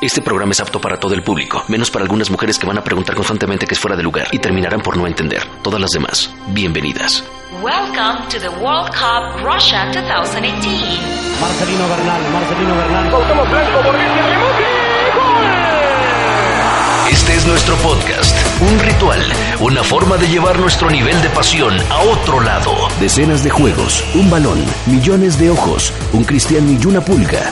Este programa es apto para todo el público, menos para algunas mujeres que van a preguntar constantemente que es fuera de lugar y terminarán por no entender. Todas las demás, bienvenidas. Welcome to the World Cup Russia 2018. Marcelino Bernal, Marcelino Bernal. Este es nuestro podcast, un ritual, una forma de llevar nuestro nivel de pasión a otro lado. Decenas de juegos, un balón, millones de ojos, un cristiano y una pulga.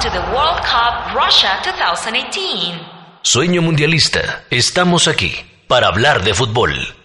To the World Cup Russia 2018. Sueño mundialista, estamos aquí para hablar de fútbol.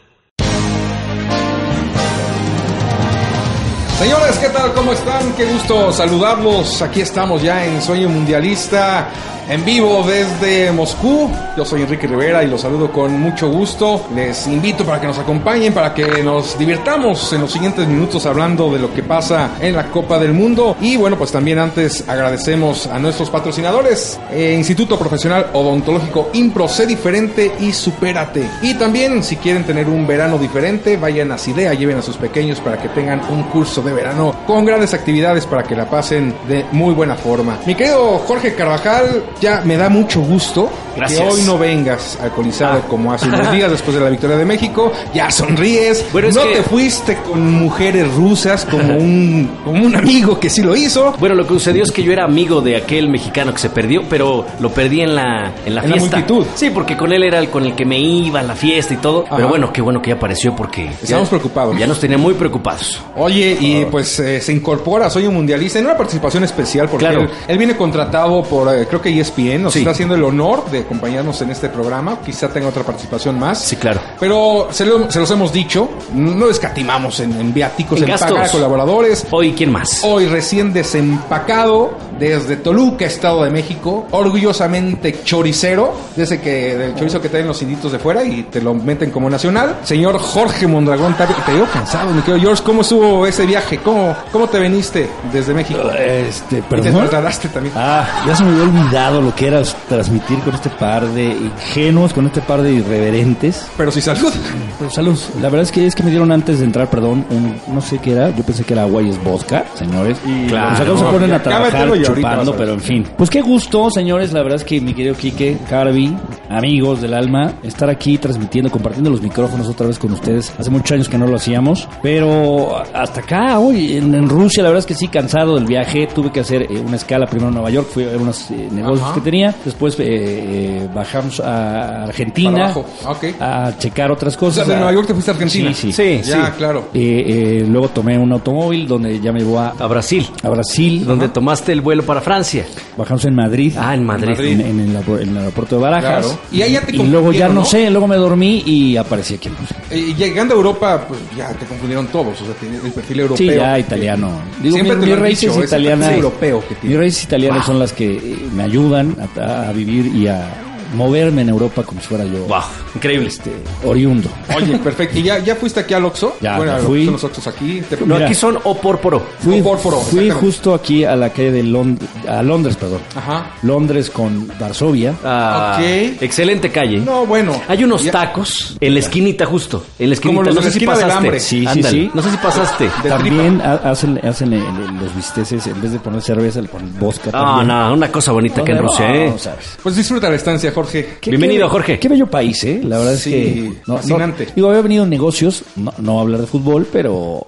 Señores, ¿qué tal? ¿Cómo están? Qué gusto saludarlos. Aquí estamos ya en Sueño Mundialista, en vivo desde Moscú. Yo soy Enrique Rivera y los saludo con mucho gusto. Les invito para que nos acompañen, para que nos divirtamos en los siguientes minutos hablando de lo que pasa en la Copa del Mundo. Y bueno, pues también antes agradecemos a nuestros patrocinadores, eh, Instituto Profesional Odontológico Impro, sé diferente y supérate. Y también, si quieren tener un verano diferente, vayan a Sidea, lleven a sus pequeños para que tengan un curso de verano con grandes actividades para que la pasen de muy buena forma. Mi querido Jorge Carvajal, ya me da mucho gusto Gracias. que hoy no vengas alcoholizado Ah. como hace unos días después de la victoria de México. Ya sonríes, Bueno, no que- te fuiste con mujeres rusas como un, como un amigo que sí lo hizo. Bueno, lo que sucedió es que yo era amigo de aquel mexicano que se perdió, pero lo perdí en la, en la En la fiesta. multitud. Sí, porque con él era el con el que me iba a la fiesta y todo. Ajá. Pero bueno, qué bueno que ya apareció porque... Estamos ya- preocupados. Ya nos tenía muy preocupados. Oye, y pues eh, se incorpora Soy un Mundialista en una participación especial porque Claro. él, él viene contratado por, eh, creo que ESPN, nos Sí. está haciendo el honor de acompañarnos en este programa. Quizá tenga otra participación más. Sí, claro. Pero se, lo- se los hemos dicho, no escatimamos en, en viáticos, En en, gastos. pagar a colaboradores. Hoy, ¿quién más? Hoy recién desempacado desde Toluca, Estado de México, orgullosamente choricero, de ese que del chorizo que traen los inditos de fuera y te lo meten como nacional. Señor Jorge Mondragón, te veo cansado, mi querido George, ¿cómo estuvo ese viaje? ¿Cómo, cómo te veniste desde México? Este, Y te trasladaste también. Ah, ya se me había olvidado lo que era transmitir con este par de ingenuos, con este par de irreverentes. Pero si salud. Pero salud. La verdad es que es que me dieron antes de entrar, perdón, un, no sé qué era. Yo pensé que era agua y es vodka, señores. Y Claro. los acá se ponen a trabajar chupando, pero en fin. Pues qué gusto, señores. La verdad es que mi querido Quique, Carvi, amigos del alma, estar aquí transmitiendo, compartiendo los micrófonos otra vez con ustedes. Hace muchos años que no lo hacíamos, pero hasta acá, hoy en, en Rusia, la verdad es que sí, cansado del viaje. Tuve que hacer eh, una escala primero en Nueva York, fui a ver unos eh, negocios Ajá. que tenía. Después eh, eh, bajamos a Argentina abajo. Ok. a checar otras cosas. Sea, de a- Nueva York te fuiste a Argentina. Sí, sí. Sí, Ya, sí. claro. Eh, eh, luego tomé un automóvil donde ya me llevó a, A Brasil, a Brasil. donde tomaste el vuelo para Francia. Bajamos en Madrid. Ah, en Madrid. Madrid. En, en el, aer- en el aeropuerto de Barajas. Claro. Y ahí ya te Y luego ya no, ¿no? sé, luego me dormí y aparecí aquí. Eh, llegando a Europa, pues ya te confundieron todos. O sea, tiene el perfil europeo. Sí, ya italiano. Digo, Siempre mi, mi raíz es italiana. europeo que tiene. Mis raíces italianas son las que eh, me ayudan a, a vivir y a moverme en Europa como si fuera yo Wow, increíble. este, oriundo. Oye, perfecto. ¿Y ya, ya fuiste aquí al Oxxo? Ya, bueno, fui. son los Oxxos aquí. Te- No, Mira. aquí son o por poro. Fui, Fósforo, fui justo aquí a la calle de Londres, a Londres, perdón. Ajá. Londres con Varsovia. Ah, Ok. Excelente calle. No, bueno. Hay unos Ya- tacos en la esquinita justo. En la esquinita. Como los no de sé si pasaste. hambre. Sí, sí, Ándale. sí. No sé si pasaste. De También ha- hacen, hacen el- el- los bisteces, en vez de poner cerveza, le ponen vodka. Ah, también. no, una cosa bonita que en No, Rusia, no, ¿eh? sabes. Pues disfruta la estancia, Jorge. Qué- Bienvenido, qué- Jorge. Qué bello país, ¿eh? La verdad es Sí, que... no- no- fascinante. digo, había venido en negocios, no, no hablar de fútbol, pero...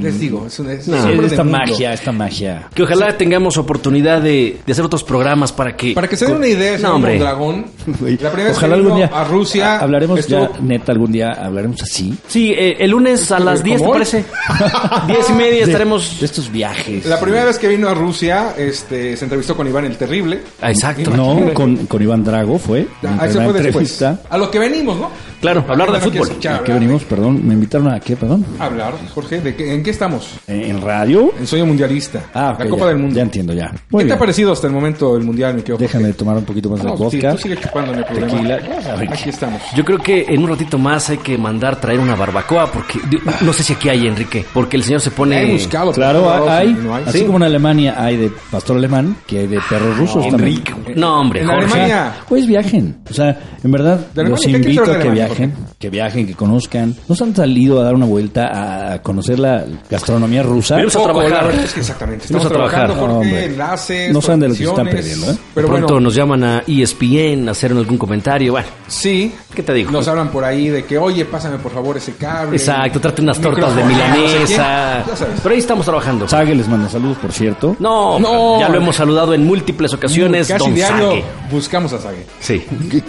Les digo, es, un, es No. esta magia, esta magia. Que ojalá tengamos oportunidad de, de hacer otros programas para que... Para que se den una idea, No, hombre. Dragón. La primera vez Ojalá que algún vino día a Rusia. ha- hablaremos estuvo- ya, neta, algún día hablaremos así. Sí, eh, el lunes a las ¿Cómo 10, ¿te parece? 10 y media De- estaremos... De estos viajes. La primera vez que vino a Rusia, este, se entrevistó con Iván el Terrible. Ah, exacto. No, con, con Iván Drago fue. Ah, eso fue después. entrevista. A lo que venimos, ¿no? Claro, hablar de ¿A qué no quieres fútbol. escuchar, ¿A qué venimos? Perdón, me invitaron a qué, perdón. Hablar, Jorge, ¿de qué- ¿en qué estamos? ¿En, radio? En Sueño Mundialista. Ah, ok, la Copa ya, del Mundo. Ya entiendo, ya. ¿Qué Muy te bien. ha parecido hasta el momento el Mundial, mi querido Déjame tomar un poquito más de sí, vodka. tú sigue chupando, no hay problema. Tequila, Aquí estamos. Yo creo que en un ratito más hay que mandar traer una barbacoa porque no sé si aquí hay Enrique, porque el señor se pone He buscado. Claro, hay, y no hay. así Sí. como en Alemania hay de pastor alemán, que hay de perros rusos también. Enrique, No, hombre, En Jorge. Alemania. Pues viajen. O sea, en verdad, los Alemania, ¿qué invito a que Alemania, viajen, que viajen, que conozcan. ¿Nos han salido a dar una vuelta a conocer la gastronomía rusa? Venimos a trabajar. la verdad es que exactamente. Vamos Estamos a trabajar. Jorge, enlaces, No saben de lo que se están perdiendo, ¿eh? Pero Pronto bueno, nos llaman a ESPN a hacer algún comentario. Bueno, sí. ¿qué te digo? Nos hablan por ahí de que, oye, pásame por favor ese cable. Exacto, trate unas tortas de Micrófono, no sé milanesa. quién. Ya sabes. Pero ahí estamos trabajando. Sague les manda saludos, por cierto. No, No. ya lo hemos saludado en múltiples ocasiones. Casi Don diario Sague. buscamos a Sague. Sí,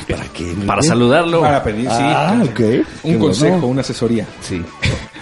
¿Para qué? para saludarlo. Para pedir, sí. Ah, ok. Un Qué consejo, bueno. una asesoría. Sí.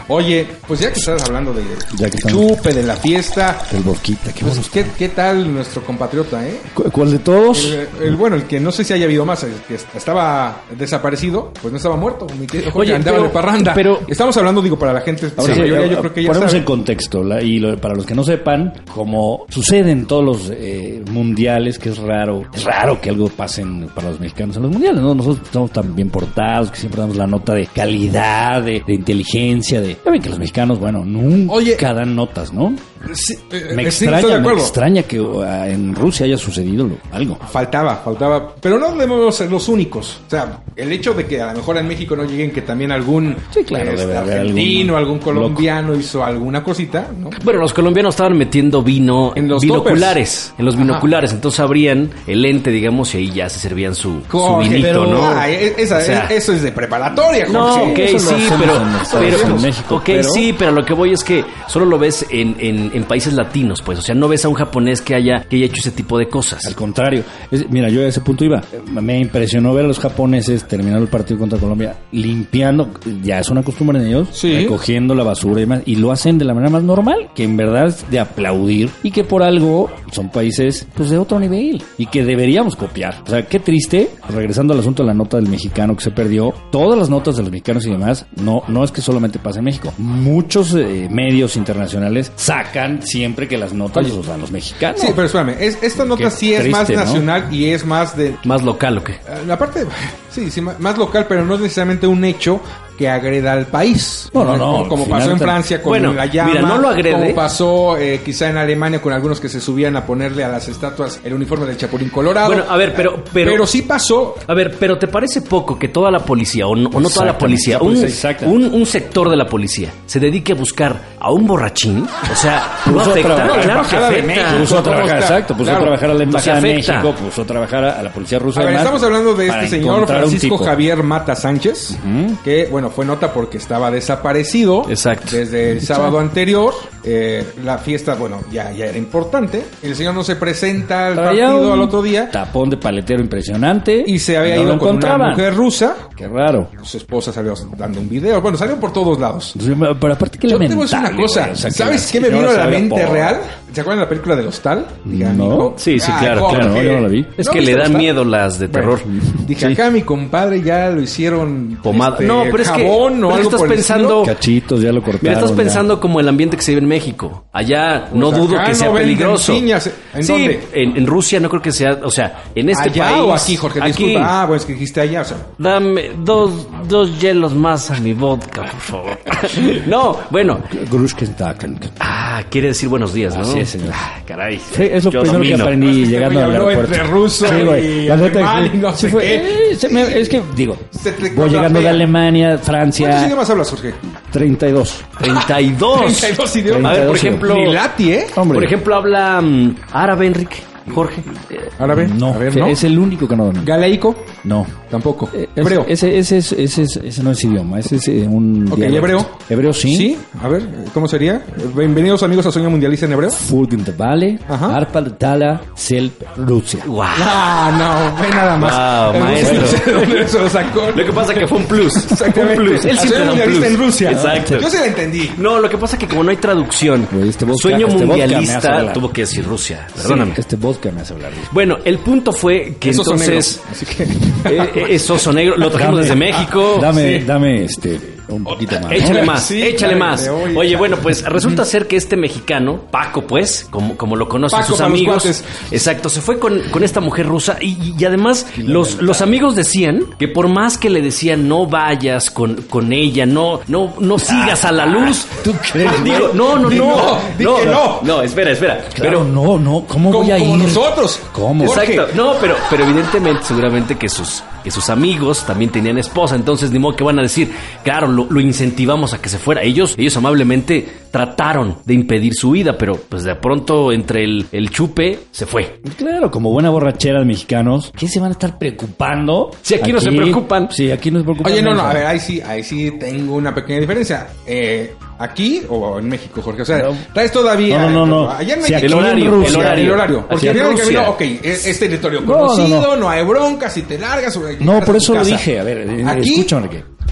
Oye, pues ya que estás hablando de Ya que estamos- chupe, de la fiesta, El Borquita, qué pues, bueno. ¿qué, ¿qué tal nuestro compatriota, eh? ¿Cu- ¿Cuál de todos? El, el- bueno, el que no sé si haya habido más, el que estaba desaparecido, pues no estaba muerto. Mi querido Jorge Oye, andaba pero- de parranda. pero- Estamos hablando, digo, para la gente, Ahora la sí, mayoría yo creo que ya ponemos sabe. en contexto, la- y lo- para los que no sepan, como sucede en todos los eh, mundiales, que es raro, es raro que algo pase en- para los mexicanos en los mundiales, ¿no? Nosotros estamos tan bien portados, que siempre damos la nota de calidad, de, de inteligencia, de... Ya ven que los mexicanos, bueno, nunca Oye. dan notas, ¿no? Sí, eh, Me sí, extraña, me extraña que uh, en Rusia haya sucedido lo- algo. Faltaba, faltaba. Pero no debemos ser los únicos. O sea, el hecho de que a lo mejor en México no lleguen que también algún Sí, claro, este, argentino, algún algún colombiano hizo alguna cosita, ¿no? Bueno, los colombianos estaban metiendo vino En los binoculares, en los binoculares, entonces abrían el lente, digamos, y ahí ya se servían su, su vinito, pero- ¿no? Ah, e- esa- O sea, e- eso es de preparatoria, No, ok, sí, pero, pero en México, ok, pero- sí, pero lo que voy es que solo lo ves en, en, en países latinos, pues, o sea, no ves a un japonés que haya que haya hecho ese tipo de cosas. Al contrario, Es- mira, yo a ese punto iba. Me impresionó ver a los japoneses terminar el partido contra Colombia limpiando, ya es una costumbre en ellos, Sí. recogiendo la basura y demás, y lo hacen de la manera más normal, que en verdad es de aplaudir y que por algo son países pues de otro nivel y que deberíamos copiar. O sea, qué triste, regresando al asunto de la nota del mexicano que se perdió, todas las notas de los mexicanos y demás, no, no es que solamente pase en México. Muchos eh, medios internacionales sacan siempre que las notas los dan los mexicanos. Sí, pero espérame, es- esta nota Qué sí es más triste, ¿no? nacional y es más de... Más local, ¿o qué? eh, La parte, sí, sí, más local, pero no es necesariamente un hecho que agreda al país. No, no, no, Como, pasó en Francia con Bueno, la llama. mira, no lo agrede. Como pasó eh, quizá en Alemania con algunos que se subían a ponerle a las estatuas el uniforme del Chapulín Colorado. Bueno, a ver, pero- pero- Pero sí pasó A ver, pero ¿te parece poco que toda la policía, o no, o no toda la policía, un, sector de la policía se dedique a buscar a un borrachín? O sea, no Puso a afecta, trabajar. claro que afecta. Puso a ¿cómo trabajar, exacto, puso Claro. a trabajar a la embajada de. México, puso a trabajar a, a la policía rusa. A ver, además, estamos hablando de este señor Francisco. Javier Mata Sánchez, que bueno, fue nota porque estaba desaparecido Exacto. desde el sábado anterior. Eh, la fiesta, bueno, ya, ya era importante. El señor no se presenta al Traía partido al otro día Tapón de paletero impresionante. y se había no ido con una mujer rusa. Qué raro. Su esposa salió dando un video. Bueno, salió por todos lados. Pero aparte que Yo te voy a decir una cosa. güey, o sea, que ¿Sabes qué me vino a la mente por- real? ¿Se acuerdan de la película de Hostal? Dije, No. amigo, Sí, sí, ah, claro, claro, yo no la vi. Es ¿No que le dan Hostal? miedo las de terror. Bueno, dije, Sí. acá mi compadre ya lo hicieron Pomada. este, no, pero es jabón pero o que algo estás por el pensando, Cachitos, ya lo cortaron. mira, estás ya. pensando como el ambiente que se vive en México. Allá no Pues dudo acá que sea no peligroso. piñas. ¿En sí, dónde? En, en Rusia no creo que sea, o sea, en este allá país. o aquí, Jorge, aquí. disculpa. Ah, bueno, es que dijiste allá, o sea. Dame dos, dos hielos más a mi vodka, por favor. no, bueno. Grushkentaken. Ah, quiere decir buenos días, ¿no? Así es, señor. Ah, caray. Sí, es lo Yo primero que domino. aprendí Este llegando güey al aeropuerto. entre ruso y La neta, alemán y sí, no sí sé fue- qué. eh, se me- es que, digo, Se te voy llegando de. Alemania, ¿Cuántos Francia, idiomas hablas, Jorge? 32. 32. 32 idiomas. A ver, por 32 ejemplo, Ni lati, ¿eh? Hombre. por ejemplo, habla mm, árabe, Enrique, Jorge. Eh, Árabe. No, A ver, ¿no? es el único que no domina. Galeico. No. Tampoco. Eh, Hebreo. Ese, ese, ese, ese, ese- ese no es idioma, ese es eh, un. Ok, dialecto. hebreo. Hebreo sí. Sí, a ver, ¿cómo sería? Bienvenidos amigos a Sueño Mundialista en hebreo. Fulgen de Vale, Ajá. Arpal Tala, Selp, Rusia. Guau. Ah, no, ve nada más. Wow, maestro. Lo sacó. Lo que pasa que fue un plus. Exactamente. Un plus. Él siempre Sueño da un Mundialista plus. en Rusia. Exacto. Yo se la entendí. No, lo que pasa que como no hay traducción, este vodka- sueño este mundialista tuvo que decir Rusia. Perdóname. Sí, este vodka me hace hablar. Bueno, el punto fue que Esos son entonces negros. Así que. eh, es oso negro, lo trajimos Dame- desde México. Dame, sí. dame este. un poquito más. Échale más, Sí, échale más. hoy, Oye, bueno, pues resulta ser que este mexicano, Paco, pues, como, como lo conocen Paco sus amigos, exacto, se fue con, con esta mujer rusa y, y además los, los amigos decían que por más que le decían no vayas con, con ella, no, no, no sigas a la luz. ¿Tú crees? Digo, no, no, Di no, no, que no. no, espera, espera. Claro, Pero no, no, ¿cómo voy a como ir? nosotros. ¿Cómo? Jorge. Exacto. No, pero, pero evidentemente, seguramente que sus, que sus amigos también tenían esposa. Entonces, ni modo que van a decir, claro, lo, lo incentivamos a que se fuera. Ellos, ellos amablemente trataron de impedir su vida, pero pues de pronto entre el, el chupe se fue. Claro, como buena borrachera de mexicanos, ¿qué se van a estar preocupando? Sí, aquí no se preocupan. Sí, aquí no se preocupan. Oye, no, no, a ver, ahí sí, ahí sí tengo una pequeña diferencia. Eh, ¿Aquí o en México, Jorge? O sea, No. traes todavía... No, no, no, no. Allá en México... El horario, Rusia- el horario. El horario. Porque al final camino, ok, es, es territorio No, no, conocido, no, hay bronca, si te largas... o No, por eso lo dije. A ver, Aquí, escúchame,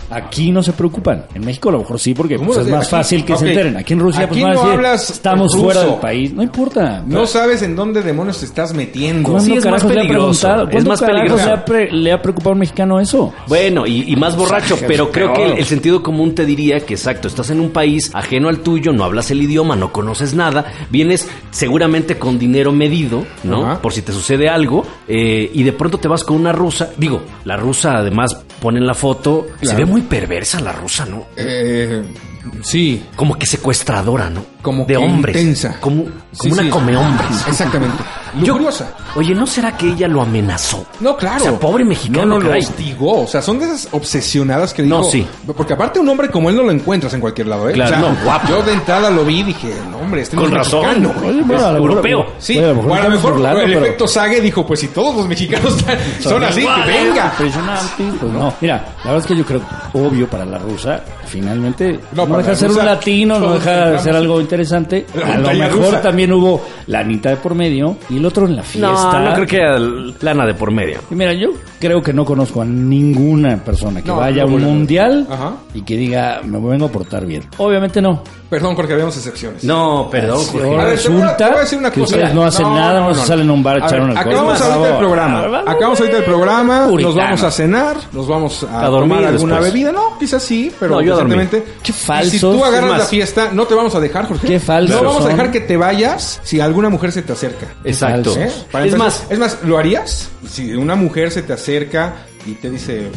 aquí no se preocupan. En México a lo mejor sí, porque ¿Cómo pues, es más Aquí- fácil que se enteren. Aquí en Rusia, Aquí pues van a no decir, hablas estamos ruso. fuera del país. No importa. no sabes en dónde demonios te estás metiendo. ¿Cuándo Sí, es más carajos le ha peligroso. Le ha, pre- le ha preocupado a un mexicano eso? Bueno, y, y más borracho, O sea, pero creo que el, el sentido común te diría que exacto, estás en un país ajeno al tuyo, no hablas el idioma, no conoces nada, vienes seguramente con dinero medido, ¿no? Por si te sucede algo, eh, y de pronto te vas con una rusa. Digo, la rusa además pone en la foto, se Claro. ve muy perversa la rusa, ¿no? Eh, sí, Como que secuestradora, ¿no? Como de que hombres. intensa. Como, como Sí, una sí. come hombres. Exactamente. Yo- Lujuriosa. Oye, ¿no será que ella lo amenazó? No, claro. O sea, pobre mexicano, No, no, lo hostigó. O sea, son de esas obsesionadas que No, dijo... sí. Porque aparte un hombre como él no lo encuentras en cualquier lado, ¿eh? Claro, O sea, no, guapo. Yo de entrada lo vi y dije, no, hombre, este no Con es razón. mexicano. Oye, bueno, Es a lo mejor- europeo. Sí, Oye, a lo mejor a lo mejor burlando, el pero- efecto Sage dijo, pues si todos los mexicanos son así, que iguales, venga. Impresionante. Pues no. Mira, la verdad es que yo creo, obvio, para la rusa, finalmente No, no, deja de ser un latino, no deja de ser algo interesante. La A lo mejor rusa. también hubo la Anita de por medio y el otro en la fiesta. No, no creo que haya lana de por medio. Y mira, yo creo que no conozco a ninguna persona que No, vaya a un mundial Ajá. y que diga, me vengo a portar bien. Obviamente no. Perdón, porque habíamos excepciones. No, perdón, Jorge. ahora A ver, te voy a- resulta te voy a decir una que cosa. ustedes no hacen No, nada, no, no, salen a un bar a echar ver, un alcohol. acabamos ahorita el programa. Acabamos ahorita el programa. Nos vamos a cenar. Nos vamos a, A dormir tomar alguna después. bebida. No, quizás sí, pero recientemente. Qué Y Si tú agarras la fiesta, no te vamos a dejar, Jorge. Qué falsos No vamos a dejar que te vayas si alguna mujer se te acerca. Exacto. ¿Eh? Para Es empezar- más, es más, ¿lo harías? Si una mujer se te acerca y te dice,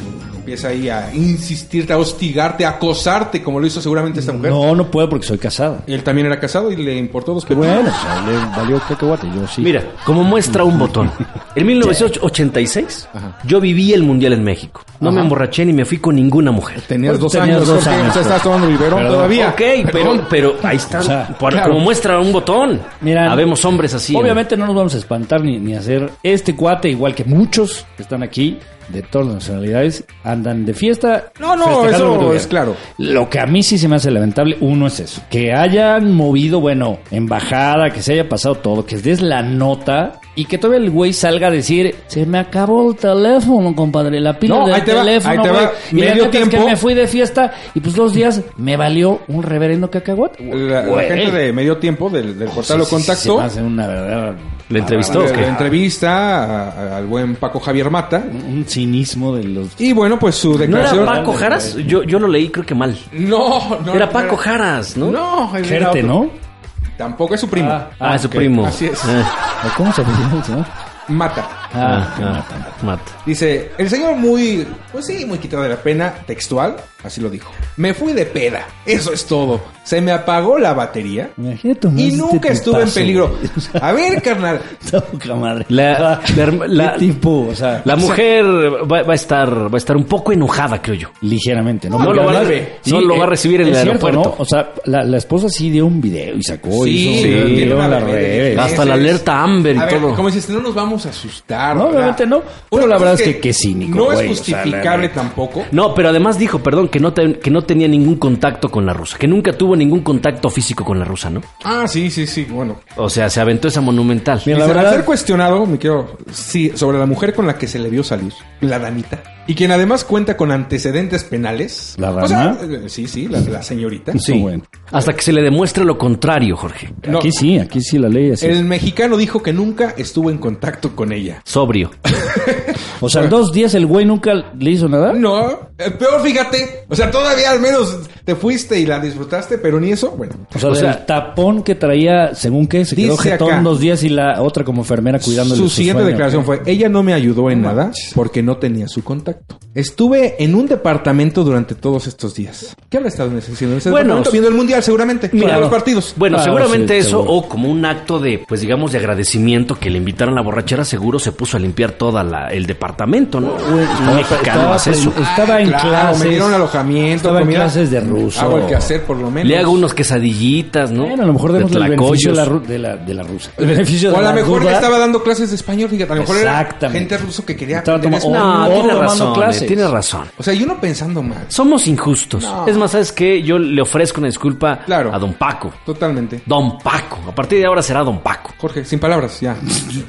empieza ahí a insistirte, a hostigarte, a acosarte, como lo hizo seguramente esta mujer. No, no puedo porque soy casada. Él también era casado y le importó dos pepinos. bueno, o sea, le valió cacahuate, yo sí. Mira, como muestra un botón. En 1986, yo viví el Mundial en México. No me Ajá. emborraché ni me fui con ninguna mujer. Tenías dos Tenías años, dos años, o sea, estabas tomando biberón Perdón. todavía. Ok, pero, pero ahí está. O sea, Por- claro. Como muestra un botón. Mira, Habemos hombres así. Obviamente no nos vamos a espantar ni, ni hacer este cuate, igual que muchos que están aquí, de todas las nacionalidades, andan de fiesta. No, no, eso es claro. Lo que a mí sí se me hace lamentable, uno es eso. Que hayan movido, bueno, embajada, que se haya pasado todo, que des la nota y que todavía el güey salga a decir, se me acabó el teléfono, compadre, la pila No, del ahí te va, teléfono, ahí te va. Y la Medio es que tiempo- me fui de fiesta y pues dos días me valió un reverendo cacahuate. La, la gente de medio tiempo del, del portal Sí, lo sí, sí, se me hace una. ¿Le entrevistó Le- entrevista a- a- al buen Paco Javier Mata. Un cinismo de los... Y bueno, pues su ¿No declaración. era Paco Jaras? Yo, yo lo leí creo que mal. No, no. Era Paco Jaras, ¿no? No, era Gerte, otro. ¿no? Tampoco es su primo. Ah, su ok, primo. Así es. Ah, ¿O ¿Cómo se llama el señor? Mata. ah, ah, mata. Dice, el señor muy, pues sí, muy quitado de la pena, textual, así lo dijo. Me fui de peda, eso es todo. Se me apagó la batería Imagínate y nunca estuve en peligro. A ver, carnal. La, la, herma- la- ¿Qué tipo? O sea, la mujer va, va a estar va a estar un poco enojada, creo yo. ligeramente, ¿no? Lo va a- además- no lo va a recibir en el cierto, aeropuerto. ¿no? O sea, la, la esposa sí dio un video y sacó Sí, hizo sí, un video redes. meses. Hasta la alerta Amber y A ver, todo. como dices, no nos vamos a asustar. No, obviamente no. Pero la cosa verdad es que qué cínico, No güey, es o sea, la justificable tampoco. No, pero además dijo, perdón, que no, te- que no tenía ningún contacto con la rusa, que nunca tuvo ningún contacto físico con la rusa, ¿no? Ah, sí, sí, sí, bueno. O sea, se aventó esa monumental. Mira, la verdad- ser cuestionado, me quiero, sí, sobre la mujer con la que se le vio salir, la damita, y quien además cuenta con antecedentes penales. ¿La O sea, dama? eh, sí, sí, la, la señorita. Sí. bueno. Hasta que se le demuestre lo contrario, Jorge. No. Aquí sí, aquí sí la ley así. El mexicano dijo que nunca estuvo en contacto con ella. Sobrio. O sea, en dos días el güey nunca le hizo nada. No, eh, peor fíjate. O sea, todavía al menos te fuiste y la disfrutaste, pero ni eso. Bueno, O sea, O sea, el tapón que traía, según qué, se quedó jetón acá. dos días y la otra como enfermera cuidándole su su siguiente sueño. declaración fue, ella no me ayudó en nada porque no tenía su contacto. Estuve en un departamento durante todos estos días. ¿Qué habrá estado en ese, en ese Bueno, departamento? Viendo el mundial seguramente. Mira, Mira, los partidos. Bueno, Claro, seguramente sí, eso, seguro. o como un acto de, pues digamos, de agradecimiento que le invitaron a la borrachera, seguro se puso a limpiar toda la, el departamento, ¿no? Un mexicano estaba, eso. estaba en Ah, claro, clases. me dieron alojamiento, Estaba en clases de ruso. Hago el quehacer por lo menos. Le hago unos quesadillitas, ¿no? Bueno, a lo mejor De demos el beneficio de la, de la, de la rusa. El beneficio O de a lo mejor le estaba dando clases de español, fíjate. A lo mejor era gente ruso que quería Estaba tomando-. No, tiene razón, clases. eh, tiene razón. O sea, y uno pensando mal. Somos injustos. No. Es más, ¿sabes qué? Yo le ofrezco una disculpa Claro. a don Paco. Totalmente. Don Paco. A partir de ahora será don Paco. Jorge, sin palabras, ya.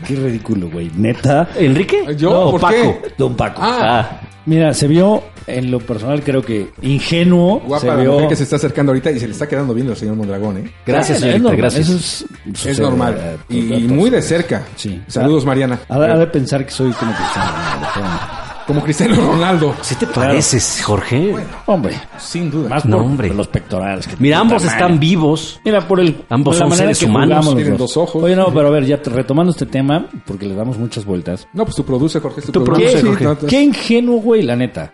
Qué ridículo, güey. Neta. ¿Enrique? ¿Yo? No, ¿Por Paco. qué? Don Paco. Ah, Ah, Mira, se vio, en lo personal creo que ingenuo. guapa se la vio... mujer que se está acercando ahorita y se le está quedando viendo al señor Mondragón, ¿eh? gracias, es señorita, normal, gracias. Eso es, Es normal. eh, Y muy de cerca. Sí. Saludos, Mariana. Ha de, ha de pensar que soy como pero- Como Cristiano Ronaldo. ¿Sí te pareces, Jorge? Hombre, Sin duda. más No, por, hombre. por los pectorales. que Mira, ambos están vivos. Mira, por el. Ambos por son seres humanos, tienen dos ojos. Oye, no, pero a ver, ya retomando este tema, porque le damos muchas vueltas. No, pues tu produce, Jorge. es tu Tu produce, produce, sí, Jorge. no, no. Qué ingenuo, güey, la neta.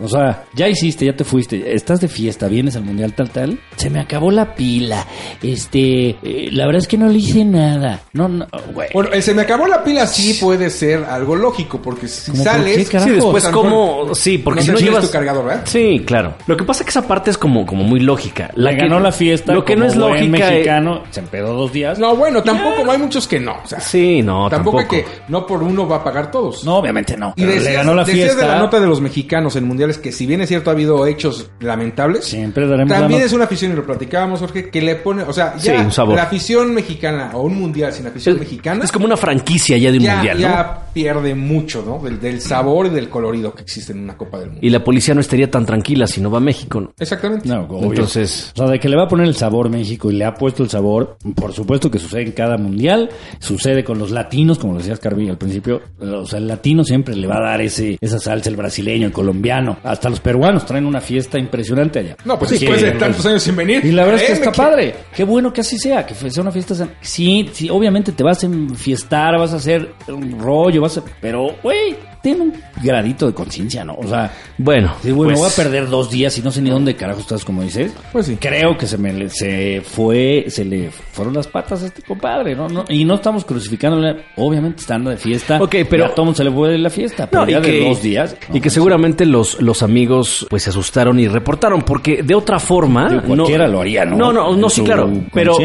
O sea, ya hiciste, ya te fuiste, estás de fiesta, vienes al mundial tal, tal. Se me acabó la pila. Este, eh, la verdad es que no le hice nada. No, no, güey. Bueno, el se me acabó la pila sí puede ser algo lógico, porque si ¿Cómo por sales... qué, Sí, después como... Sí, porque no si no llevas... tu cargador, ¿verdad? Sí, claro. Lo que pasa es que esa parte es como, como muy lógica. Le que- ganó la fiesta. Lo que como no es lógica... eh, mexicano, se empedó dos días. No, bueno, tampoco, hay muchos que no. O sea, Sí, no, tampoco, tampoco. hay que... No por uno va a pagar todos. No, obviamente no. Y decías, le ganó la fiesta. de la nota de los mexicanos en mundiales que si bien es cierto ha habido hechos lamentables, Siempre daremos la también es una afición y lo platicábamos Jorge que le pone, o sea, Sí, ya un sabor. la afición mexicana o un mundial sin afición Es, mexicana es como una franquicia ya de un ya, mundial, ¿no? ya pierde mucho, ¿no? Del, del sabor y del colorido que existe en una Copa del Mundo. Y la policía no estaría tan tranquila si no va a México, ¿no? Exactamente. No, obvio. Entonces- O sea, de que le va a poner el sabor México y le ha puesto el sabor, por supuesto que sucede en cada mundial, sucede con los latinos, como lo decías Carvi al principio, o sea, el latino siempre le va a dar ese esa salsa, el brasileño, el colombiano, hasta los peruanos traen una fiesta impresionante allá. No, pues Sí, después de tantos años sin venir. Y la verdad es que está padre. Qué bueno que así sea, que sea una fiesta. Sí, sí, obviamente te vas a enfiestar, vas a hacer un rollo, vas a... Pero, güey, tiene un gradito de conciencia, ¿no? O sea, Bueno, Sí, bueno, pues, voy a perder dos días y no sé ni dónde carajo estás, como dices. Pues sí. Creo que se me le- se fue, se le fueron las patas a este compadre, ¿no? no y no estamos crucificándole, obviamente estando de fiesta. Ok, pero- a todo se le fue la fiesta, pero No, y ya que, de dos días. y que seguramente los, los amigos pues se asustaron y reportaron, porque de otra forma... Digo, cualquiera lo haría, ¿no? No, no, no, sí, claro. Pero,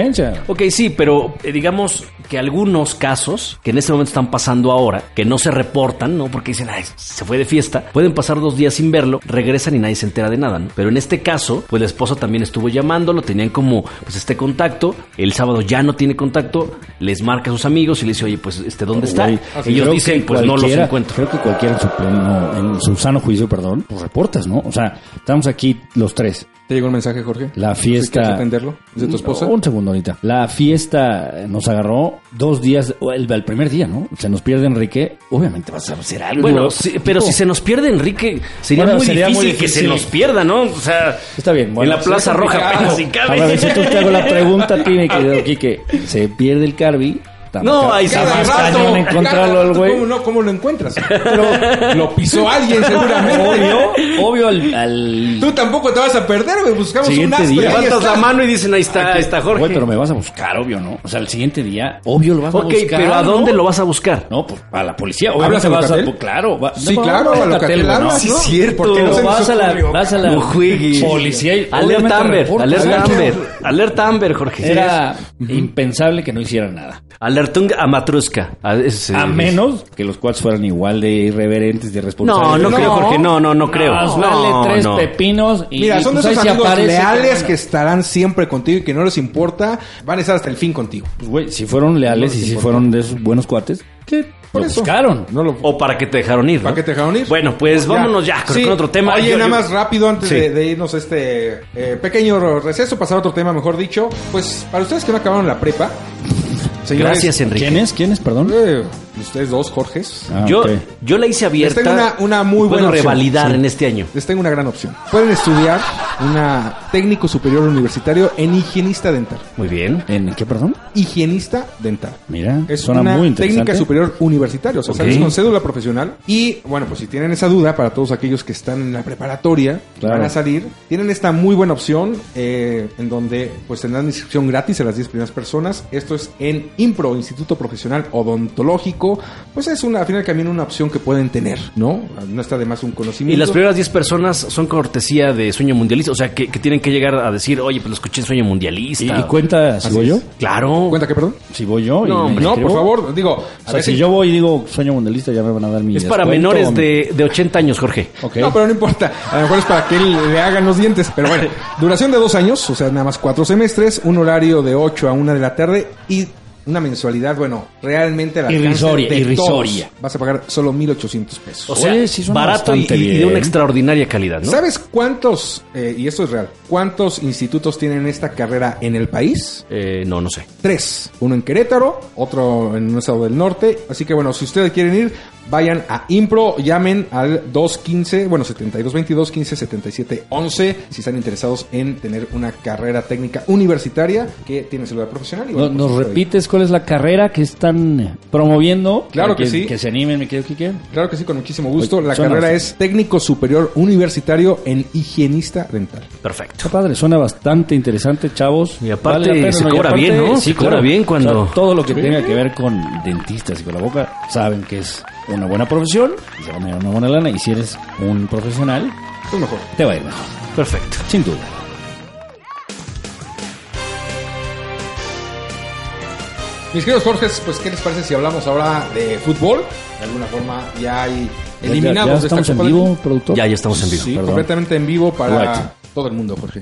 ok, sí, pero eh, digamos que algunos casos que en este momento están pasando ahora, que no se reportan, ¿no? Porque dicen, ay, se fue de fiesta, pueden pasar dos días sin verlo, regresan y nadie se entera de nada, ¿no? Pero en este caso, pues la esposa también estuvo llamándolo, tenían como pues este contacto, el sábado ya no tiene contacto, les marca a sus amigos y le dice, oye, pues, este, ¿dónde está? Güey, Ellos dicen, pues no los encuentro. Creo que cualquiera en su pleno, en su sano juicio, perdón, pues reportas, ¿no? O sea, estamos aquí los tres. ¿Te llegó un mensaje, Jorge? La ¿Sí fiesta. ¿Quieres atenderlo? ¿Es de tu esposa? Un segundo ahorita. La fiesta nos agarró dos días, el, el primer día, ¿no? Se nos pierde Enrique. Obviamente vas a hacer algo. Bueno, sí, pero si se nos pierde Enrique, sería, Bueno, muy, sería difícil muy que se nos pierda, ¿no? O sea, Está bien, bueno, en la Plaza Roja si cabe. A ver, si tú te hago la pregunta a ti, mi querido Quique. Se pierde el Carby. No, ahí está más cañón encontrarlo al güey. ¿Cómo, no? ¿Cómo lo encuentras? Pero lo pisó alguien seguramente. Obvio, obvio al, al- Tú tampoco te vas a perder, güey. Buscamos Siguiente un día. Levantas está. la mano y dicen, ahí está, ahí está Jorge. Güey, pero me vas a buscar, obvio, ¿no? O sea, el siguiente día, obvio lo vas a ok, buscar. pero ¿a ¿no? dónde lo vas a buscar? No, pues a la policía. ¿Hablas Obviamente a vas a. Pues, claro. va- Sí, no, claro, a Locatel hablas, ¿no? Sí, es cierto. ¿Por qué no se vas a la, ocurrió? vas a la No juegues. policía y Alerta Amber, alerta Amber, alerta Amber, Jorge. Era impensable que no hicieran nada. Alerta Ertung a Matruska. A, ese- A menos que los cuates fueran igual de irreverentes, de No, responsables. no, creo, Jorge. No, no, no creo. Más No, vale tres no. pepinos y Mira, y son de pues esos amigos aparece leales que- que estarán siempre contigo y que no les importa, van a estar hasta el fin contigo. Pues, güey, si fueron leales No y si importa. fueron de esos buenos cuates, ¿qué? Por Lo eso. buscaron. No lo O para que te dejaron ir. ¿no? ¿Para qué te dejaron ir? Bueno, pues vámonos ya, con, Sí. con otro tema. Oye, Yo- nada yo- más rápido antes Sí. de, de irnos a este eh, pequeño receso, pasar a otro tema, mejor dicho. Pues para ustedes que no acabaron la prepa, señores, Gracias, Enrique. ¿Quién es? ¿Quién es? Perdón. eh, ustedes dos, Jorges, Ah, yo, ok. yo la hice abierta. Les tengo una- una muy buena opción. revalidar Sí. en este año. les tengo una gran opción. Pueden estudiar una técnico superior universitario en higienista dental. Muy bien. ¿En qué, perdón? Higienista dental. Mira, Es suena una muy interesante. técnica superior universitaria, o sea, Ok. sales con cédula profesional. Y bueno, pues si tienen esa duda, para todos aquellos que están en la preparatoria, Claro. van a salir, tienen esta muy buena opción eh, en donde pues tendrán inscripción gratis a las 10 primeras personas. Esto es en IMPRO, Instituto Profesional Odontológico. Pues es una, al final camino una opción que pueden tener, ¿no? No está de más un Y conocimiento. las primeras 10 personas son cortesía de Sueño Mundialista. O sea, que, que tienen que llegar a decir, oye, pues lo escuché en Sueño Mundialista. ¿Y, y cuenta si Así voy es. yo? Claro. ¿Cuenta que perdón? Si voy yo. y No, hombre, No, por favor, digo, O sea, veces- si yo voy y digo sueño mundialista, ya me van a dar mi Es para menores de, de 80 años, Jorge. No, pero no importa. A lo mejor es para que él le hagan los dientes. Pero bueno, duración de dos años, o sea, nada más cuatro semestres, un horario de 8 a 1 de la tarde y una mensualidad, bueno, realmente al alcance Irrisoria, de irrisoria. todos. Vas a pagar solo 1.800 pesos. O sea, Oye, sí barato y, de una extraordinaria calidad, ¿no? ¿Sabes cuántos, eh, y esto es real, cuántos institutos tienen esta carrera en el país? Eh, no, no sé. Tres. Uno en Querétaro, otro en un estado del norte. Así que bueno, si ustedes quieren ir, vayan a Impro, llamen al 215, bueno, 7222 15 77 11 si están interesados en tener una carrera técnica universitaria que tiene celular profesional. Y, No- bueno, ¿Nos pues, repites cuál es la carrera que están promoviendo? Claro que sí. Que se animen, me quedo Quique. Claro que sí, con muchísimo gusto. Oye, La carrera es técnico superior universitario en higienista dental. Perfecto. Está padre, suena bastante interesante, chavos. Y aparte pena, se cobra bien, ¿no? Se cobra bien cuando- O sea, todo lo que tenga que ver con dentistas y con la boca, saben que es una buena profesión, y se van a ganar una buena lana, y si eres un profesional, Pues mejor. te va a ir mejor. Perfecto. Sin duda. Mis queridos Jorge, pues ¿qué les parece si hablamos ahora de fútbol? De alguna forma ya hay Ya- eliminados ya, de esta estamos en del vivo, productor. Ya, ya estamos en vivo. Sí, Perdón. completamente en vivo para Right. Todo el mundo, Jorge.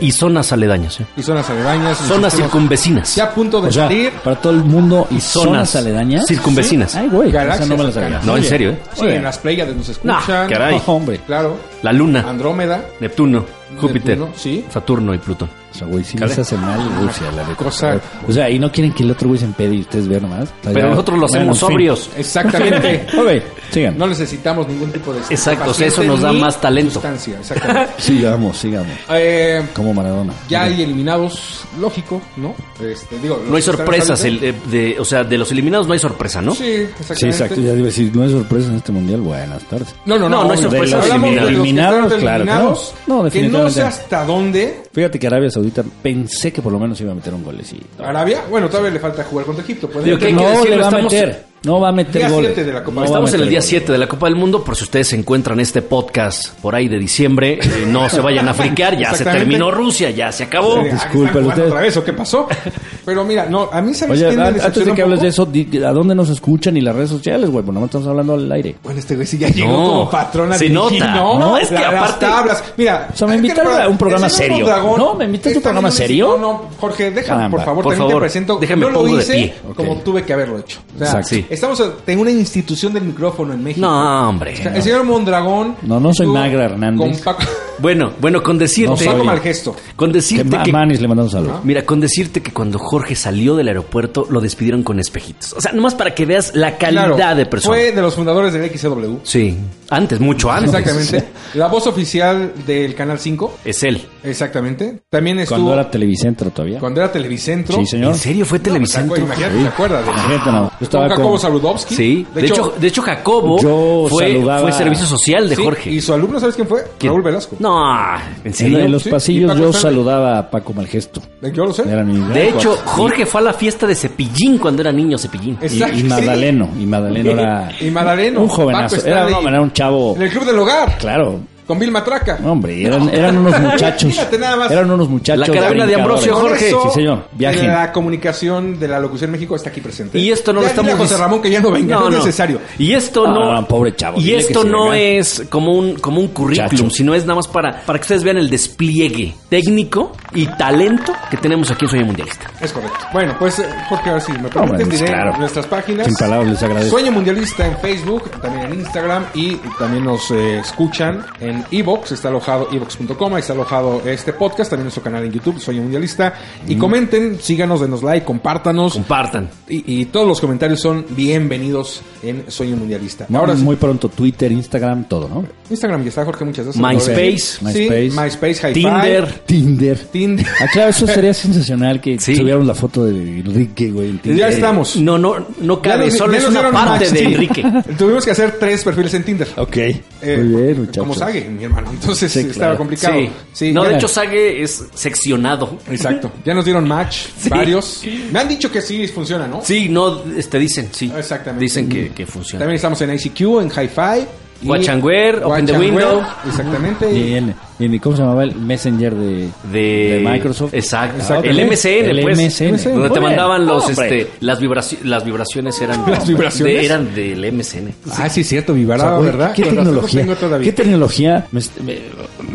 Y zonas aledañas, ¿eh? Y zonas aledañas. Zonas circunvecinas. Ya a punto de O sea, salir. para todo el mundo y zonas, Zonas aledañas. circunvecinas. Ay, güey, Galaxias no me la sabía. cercanas. No, en serio, ¿eh? Sí, en las Pléyades nos escuchan. Nah, caray. No, hombre. Claro. La Luna, Andrómeda. Neptuno, Júpiter, Neptuno, sí. Saturno y Plutón. O sea, güey, si les hace mal Rusia, la. Cosa- O sea, y no quieren que el otro güey se empede y ustedes vean nomás. O sea, Pero ya- nosotros lo bueno, hacemos en fin. sobrios. Exactamente. Sigan. No necesitamos ningún tipo de... Exacto, o sea, eso nos da más talento. sustancia, exactamente. Sigamos, sigamos. Eh, Como Maradona. ya Ok. hay eliminados, lógico, ¿no? Este, digo, No hay sorpresas. el, eh, de, o sea, de los eliminados no hay sorpresa, ¿no? Sí, exactamente. Sí, exacto. Ya iba a decir, no hay sorpresa en este mundial. Buenas tardes. No, no, No, no. no hay sorpresa. Hablamos de los que Eliminados, están claro, eliminados, claro. No, Que no definitivamente. sé hasta dónde. Fíjate que Arabia Saudita pensé que por lo menos iba a meter un golecito. Arabia, bueno, todavía le falta jugar contra Egipto. puede Digo, ser. ¿qué hay que no decirlo, le va a meter. No va a meter Día goles. siete de la Copa. No Estamos en el día goles. 7 de la Copa del Mundo, por si ustedes encuentran este podcast por ahí de diciembre, eh, no se vayan a friquear, ya se terminó Rusia, ya se acabó. Ah, disculpen ¿están jugando ustedes. otra vez o qué pasó? Pero mira, no, a mí sabes Oye, quién me an- antes de que hables de eso, di- ¿a dónde nos escuchan y las redes sociales, güey? Pues no estamos hablando al aire. Bueno, este güey sí ya llegó No, como patrona se de nota. No, No, es que La- las aparte- tablas. Mira, O sea, me invitaron a un programa serio. Mondragón No, me invitaste a un programa serio. No, no, Jorge, déjame, Caramba, por favor, por también favor, te presento. déjame Yo lo pongo de hice pie. como Ok. tuve que haberlo hecho. O sea, Exacto. Sí. estamos en una institución del micrófono en México. No, hombre. O sea, el señor Mondragón. No, no soy Magra Hernández. Con Paco, Bueno, bueno, con No decirte, soy. Paco Malgesto. con decirte que, Manis le mandamos saludos. mira, con decirte que cuando Jorge salió del aeropuerto lo despidieron con espejitos. O sea, nomás para que veas la calidad Claro, de persona. Fue de los fundadores del XW. Sí, antes, mucho antes. Exactamente. La voz oficial del Canal 5. Es él. Exactamente. También estuvo. Cuando era Televicentro todavía. cuando era Televicentro. Sí, señor. ¿En serio fue Televicentro? Imagínate, ¿te acuerdas? De Imagínate, no. Yo Con Jacobo con- Saludowski. Sí, de, hecho, de hecho Jacobo Yo fue, saludaba- fue servicio social de Sí, Jorge. Y su alumno, ¿sabes quién fue? ¿Quién? Raúl Velasco. No, ¿en En, serio? en los Sí, pasillos yo Stanley. saludaba a Paco Malgesto. Yo lo sé. Era mi De hecho. Jorge fue a la fiesta de Cepillín cuando era niño Cepillín. Y, y sí. Magdaleno. Y Magdaleno era Y Madaleno. un jovenazo. Era, no, era un chavo. En el club del hogar. Claro. Con Bill Matraca. Hombre, eran, eran unos muchachos. Fíjate nada más. Eran unos muchachos. La carabina de Ambrosio, Jorge. eso, Sí, señor. Viajen. La comunicación de la locución México está aquí presente. Y esto no lo Ya dile estamos a José Ramón que ya no venga, no, es necesario. Y esto No, no, no, pobre chavo, Y esto no venga. es como un como un currículum, Chacho. sino es nada más para para que ustedes vean el despliegue técnico y talento que tenemos aquí en Sueño Mundialista. Es correcto. Bueno, pues eh, Jorge, a ver si me permites, diré claro. nuestras páginas. Sin palabras, les agradezco. Sueño Mundialista en Facebook, también en Instagram y también nos eh, escuchan en Evox, está alojado evox.com, ahí está alojado este podcast, también nuestro canal en YouTube, Sueño Mundialista. Y comenten, síganos, denos like, compártanos. Compartan. Y, y todos los comentarios son bienvenidos en Sueño Mundialista. Ahora sí, muy pronto Twitter, Instagram, todo, ¿no? Instagram ya está, Jorge, muchas gracias. MySpace. Sí, MySpace. Hi-Fi, Tinder. Tinder. Tinder. Ah, claro, eso sería sensacional que Sí. la foto de Enrique, güey. en Tinder. Ya estamos. No, no, no Ya cabe, solo ya es nos una dieron parte de sí. Enrique. Tuvimos que hacer tres perfiles en Tinder. Ok. Eh, Muy bien, muchachos. Como Sage, mi hermano. Entonces Sí, estaba claro. complicado. Sí. Sí, no, de hecho Sage es seccionado. Exacto. Ya nos dieron match, varios. Me han dicho que sí funciona, ¿no? Sí, no, este dicen, sí. Exactamente. Dicen que, que funciona. También estamos en ICQ, en Hi-Fi. y- Watch and Wear, Open the Window. Wear, Exactamente. Y en, ¿Cómo se llamaba el Messenger de, de, de Microsoft? Exacto. Exacto. El MSN, El pues. MSN. Donde te mandaban los, Hombre. este, las, vibraci- las vibraciones eran. ¿Las vibraciones? de- eran del MSN. Ah, sí, cierto, O sea, Vivarado, güey, ¿verdad? ¿Qué tecnología? tengo todavía. ¿Qué tecnología? Me, me-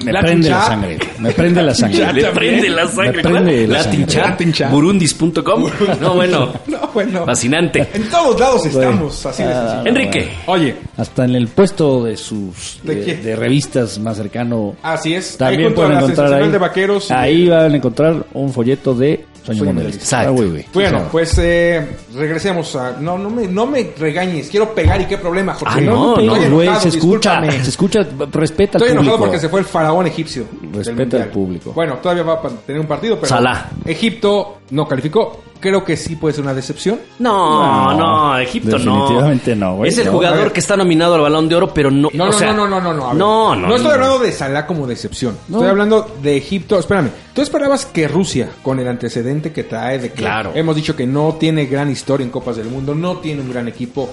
me prende la sangre. Me prende la sangre. Le prende la sangre. Me prende la sangre. burundis.com. No, bueno. No, bueno. Fascinante. En todos lados estamos, así de Ah, sencillo. Enrique. Oye, Hasta en el puesto de sus ¿De de, revistas más cercano. Así es. También pueden encontrar ahí. de Vaqueros. y- ahí van a encontrar un folleto de Sueño Mundialista. Ah. Bueno, Claro. pues eh, regresemos a... No, no me, no me regañes, quiero pegar y qué problema, Jorge. Ah, no, Estoy no, No, güey, se escucha, se escucha, respeta al Estoy enojado público. porque se fue el faraón egipcio. Respeta al público. Bueno, todavía va a tener un partido, pero Salah. Egipto no calificó. Creo que sí puede ser una decepción. No, No, no, Egipto no. definitivamente no, güey. Es el No, jugador que está nominado al Balón de Oro, pero no. No, o no, sea, no, no, no, no. No, no. No estoy hablando de Salah como decepción. Estoy hablando de Egipto. Espérame. ¿Tú esperabas que Rusia, con el antecedente que trae de que Claro. hemos dicho que no tiene gran historia en Copas del Mundo, no tiene un gran equipo,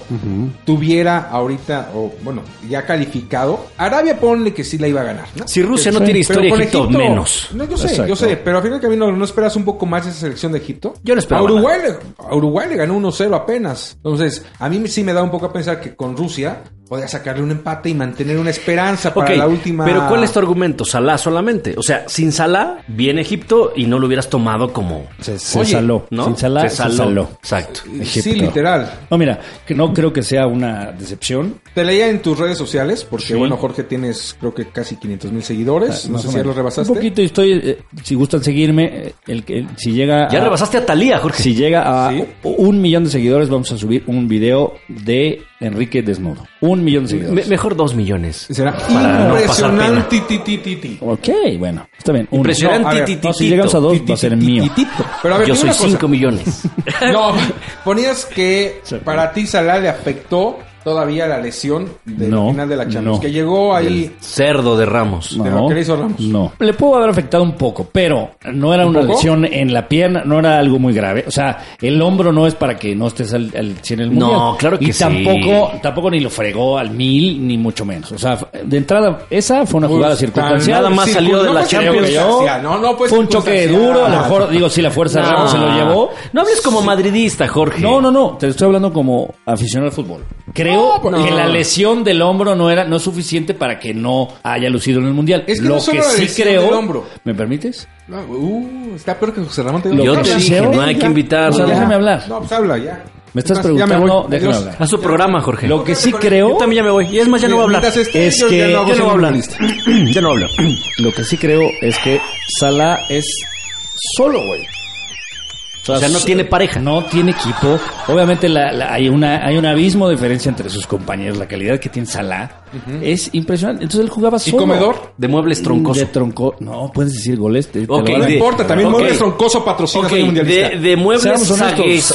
tuviera ahorita, o bueno, ya calificado? Arabia ponle que sí la iba a ganar. ¿no? Si Rusia no Sí. tiene historia, con Egipto, menos. No, yo sé, Exacto. yo sé, pero al final del camino no esperas un poco más de esa selección de Egipto. Yo no esperaba A Uruguay, le, a Uruguay le ganó 1-0 apenas. Entonces, a mí sí me da un poco a pensar que con Rusia podía sacarle un empate y mantener una esperanza para la última. pero ¿cuál es tu argumento? Salah solamente. O sea, sin Salah viene Egipto y no lo hubieras tomado como. Se, se Oye, saló. ¿no? Sin Salah, Se se saló. saló. Exacto. Sí, Egipto. literal. No, mira, que no creo que sea una decepción. Te leía en tus redes sociales, porque Sí. bueno, Jorge, tienes creo que casi 500 mil seguidores. no Más sé si ya los rebasaste. Un poquito y estoy, eh, si gustan seguirme, eh, el, que si llega Ya a, rebasaste a Talía, Jorge. si llega a Sí. un millón de seguidores, vamos a subir un video de Enrique desnudo. Un millón de Me- seguidores. mejor dos millones. Será Para no pasar pena. impresionante. ti, ti, ti, ti. Ok, bueno, está bien. uno. Impresionante. No, a ver, ti, ti, No, si llegamos a dos, va a ser mío. Pero a ver, Yo dime soy una cosa. 5 millones. No, ponías que para ti Salah le afectó todavía la lesión del No, final de la Champions. no. Que llegó ahí. Cerdo de Ramos. de lo que le hizo Ramos. No. Le pudo haber afectado un poco, pero no era ¿Un una poco? lesión en la pierna, no era algo muy grave. O sea, el hombro no es para que no estés al, al 100 en el No, mundial. claro que y sí. tampoco, tampoco ni lo fregó al mil, ni mucho menos. O sea, de entrada, esa fue una jugada Pues, circunstancial. nada más salió pues, de no la Champions. No, no, pues fue un choque duro, a lo mejor, digo, si la fuerza de Ramos se lo llevó. No hables como madridista, Jorge. No, no, no, te estoy hablando como aficionado al fútbol. Creo No, pues, que no. la lesión del hombro no era no es suficiente para que no haya lucido en el mundial. Es que lo no solo que la sí creo, del hombro. ¿me permites? No, uh, está peor que José Ramón. Te Yo te sí dije, creo- no hay que O invitarlo. sea, déjame hablar. No, pues habla ya. Me estás Es más, ya me preguntando, voy. déjame Adiós. hablar. Haz su programa, Jorge. Lo que sí creo, Yo también ya me voy. Y es más, ya no voy a hablar. Es que- ya no Yo no voy a hablar. lista. Ya no hablo. lo que sí creo es que Salah es solo, güey. O sea, no tiene pareja. No tiene equipo. Obviamente la- la- hay, una, hay un abismo de diferencia entre sus compañeros. La calidad que tiene Salah es impresionante. Entonces él jugaba ¿Y solo. comedor? De muebles troncoso. De tronco. No, puedes decir goles. te- te No de- importa, también. Muebles Troncoso patrocina Ok, Sueño Mundialista. de, de muebles.